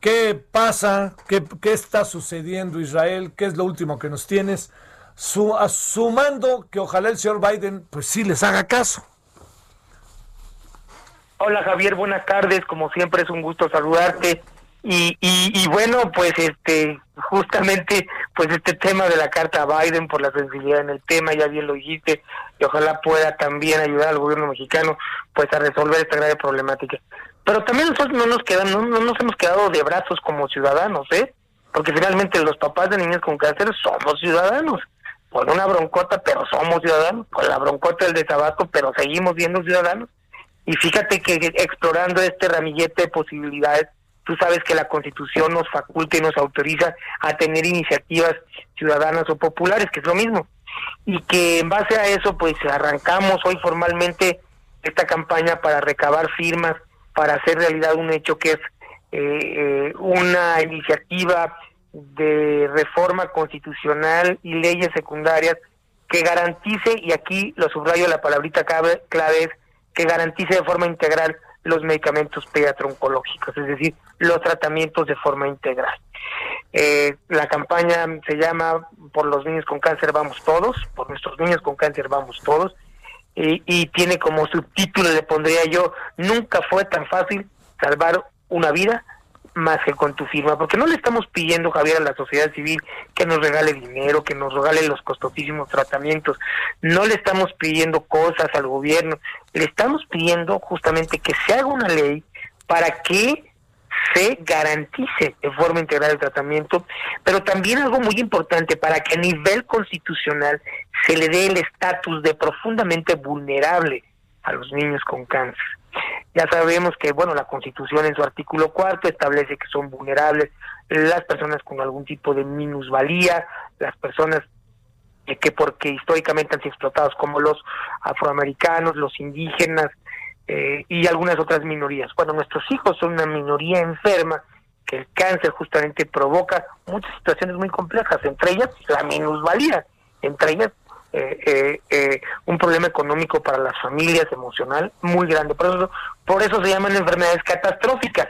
¿qué pasa? ¿Qué, qué está sucediendo, Israel? ¿Qué es lo último que nos tienes? Su, sumando que ojalá el señor Biden, pues sí les haga caso. Hola Javier, buenas tardes. Como siempre es un gusto saludarte. Y, y, bueno, pues este, justamente, pues este tema de la carta a Biden por la sensibilidad en el tema, ya bien lo dijiste, y ojalá pueda también ayudar al gobierno mexicano, pues a resolver esta grave problemática. Pero también nosotros no nos quedamos, no, no nos hemos quedado de brazos como ciudadanos, ¿eh? Porque finalmente los papás de niños con cáncer somos ciudadanos. Con una broncota, pero somos ciudadanos. Con la broncota del de tabaco, pero seguimos siendo ciudadanos. Y fíjate que explorando este ramillete de posibilidades, tú sabes que la Constitución nos faculta y nos autoriza a tener iniciativas ciudadanas o populares, que es lo mismo. Y que en base a eso, pues arrancamos hoy formalmente esta campaña para recabar firmas, para hacer realidad un hecho que es eh, eh, una iniciativa de reforma constitucional y leyes secundarias que garantice, y aquí lo subrayo la palabrita clave, es que garantice de forma integral los medicamentos pediatro-oncológicos, es decir, los tratamientos de forma integral. Eh, la campaña se llama Por los niños con cáncer vamos todos, por nuestros niños con cáncer vamos todos, y, y tiene como subtítulo, le pondría yo, nunca fue tan fácil salvar una vida más que con tu firma, porque no le estamos pidiendo, Javier, a la sociedad civil que nos regale dinero, que nos regale los costosísimos tratamientos, no le estamos pidiendo cosas al gobierno, le estamos pidiendo justamente que se haga una ley para que se garantice de forma integral el tratamiento, pero también algo muy importante, para que a nivel constitucional se le dé el estatus de profundamente vulnerable a los niños con cáncer. Ya sabemos que, bueno, la Constitución en su artículo cuarto establece que son vulnerables las personas con algún tipo de minusvalía, las personas que porque históricamente han sido explotados como los afroamericanos, los indígenas eh, y algunas otras minorías. Bueno, nuestros hijos son una minoría enferma que el cáncer justamente provoca muchas situaciones muy complejas, entre ellas la minusvalía, entre ellas eh, eh, eh, un problema económico para las familias, emocional, muy grande. Por eso, por eso se llaman enfermedades catastróficas.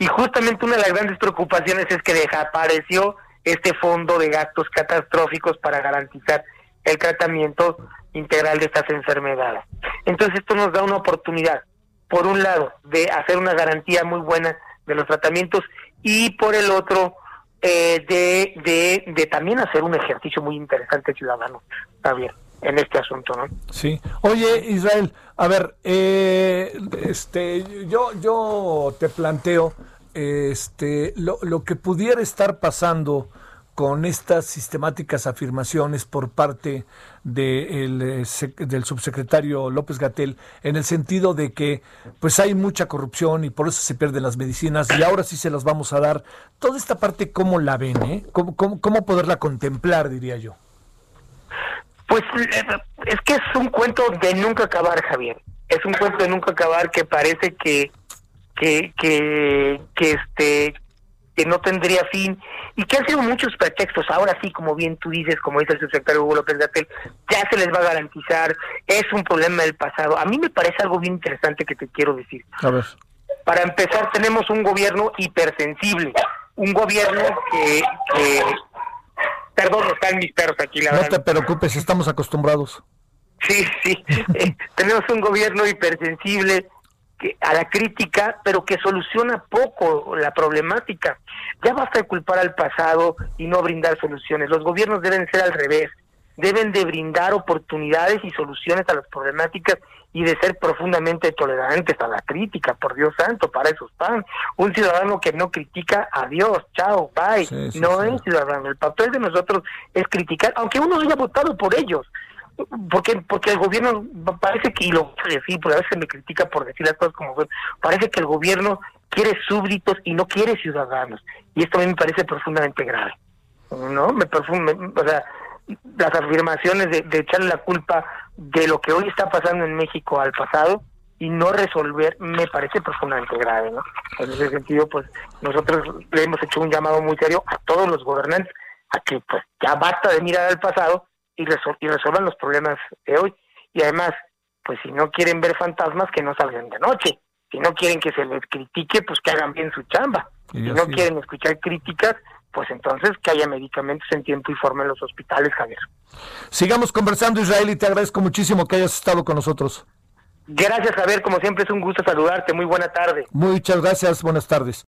Y justamente una de las grandes preocupaciones es que desapareció este fondo de gastos catastróficos para garantizar el tratamiento integral de estas enfermedades. Entonces esto nos da una oportunidad, por un lado, de hacer una garantía muy buena de los tratamientos y por el otro, eh, de, de, de, también hacer un ejercicio muy interesante ciudadano, bien en este asunto, ¿no? Sí. Oye, Israel, a ver, eh, este, yo, yo te planteo, este, lo, lo que pudiera estar pasando con estas sistemáticas afirmaciones por parte de eh, del subsecretario López Gatel en el sentido de que pues hay mucha corrupción y por eso se pierden las medicinas y ahora sí se las vamos a dar. Toda esta parte, ¿cómo la ven? Eh? ¿Cómo, cómo, cómo poderla contemplar, diría yo? Pues eh, es que es un cuento de nunca acabar, Javier. Es un cuento de nunca acabar que parece que que que, que este que no tendría fin y que han sido muchos pretextos. Ahora sí, como bien tú dices, como dice el subsecretario Hugo López Gatel, ya se les va a garantizar, es un problema del pasado. A mí me parece algo bien interesante que te quiero decir. A ver. Para empezar, tenemos un gobierno hipersensible, un gobierno que, que... Perdón, están mis perros aquí, la No te preocupes, estamos acostumbrados. Sí, sí. Eh, tenemos un gobierno hipersensible, a la crítica, pero que soluciona poco la problemática. Ya basta de culpar al pasado y no brindar soluciones. Los gobiernos deben ser al revés. Deben de brindar oportunidades y soluciones a las problemáticas y de ser profundamente tolerantes a la crítica, por Dios santo, para eso están. Un ciudadano que no critica, adiós, chao, bye. no es ciudadano. El papel de nosotros es criticar, aunque uno haya votado por ellos porque porque el gobierno parece que y lo decir porque a veces me critica por decir las cosas como son parece que el gobierno quiere súbditos y no quiere ciudadanos y esto a mí me parece profundamente grave no me perfume o sea las afirmaciones de, de echarle la culpa de lo que hoy está pasando en México al pasado y no resolver me parece profundamente grave, ¿no? En ese sentido, pues nosotros le hemos hecho un llamado muy serio a todos los gobernantes a que pues ya basta de mirar al pasado y, y resuelvan los problemas de hoy. Y además, pues si no quieren ver fantasmas, que no salgan de noche. Si no quieren que se les critique, pues que hagan bien su chamba. Si no quieren escuchar críticas, pues entonces que haya medicamentos en tiempo y forma en los hospitales, Javier. Sigamos conversando, Israel, y te agradezco muchísimo que hayas estado con nosotros. Gracias, Javier. Como siempre es un gusto saludarte. Muy buena tarde. Muchas gracias. Buenas tardes.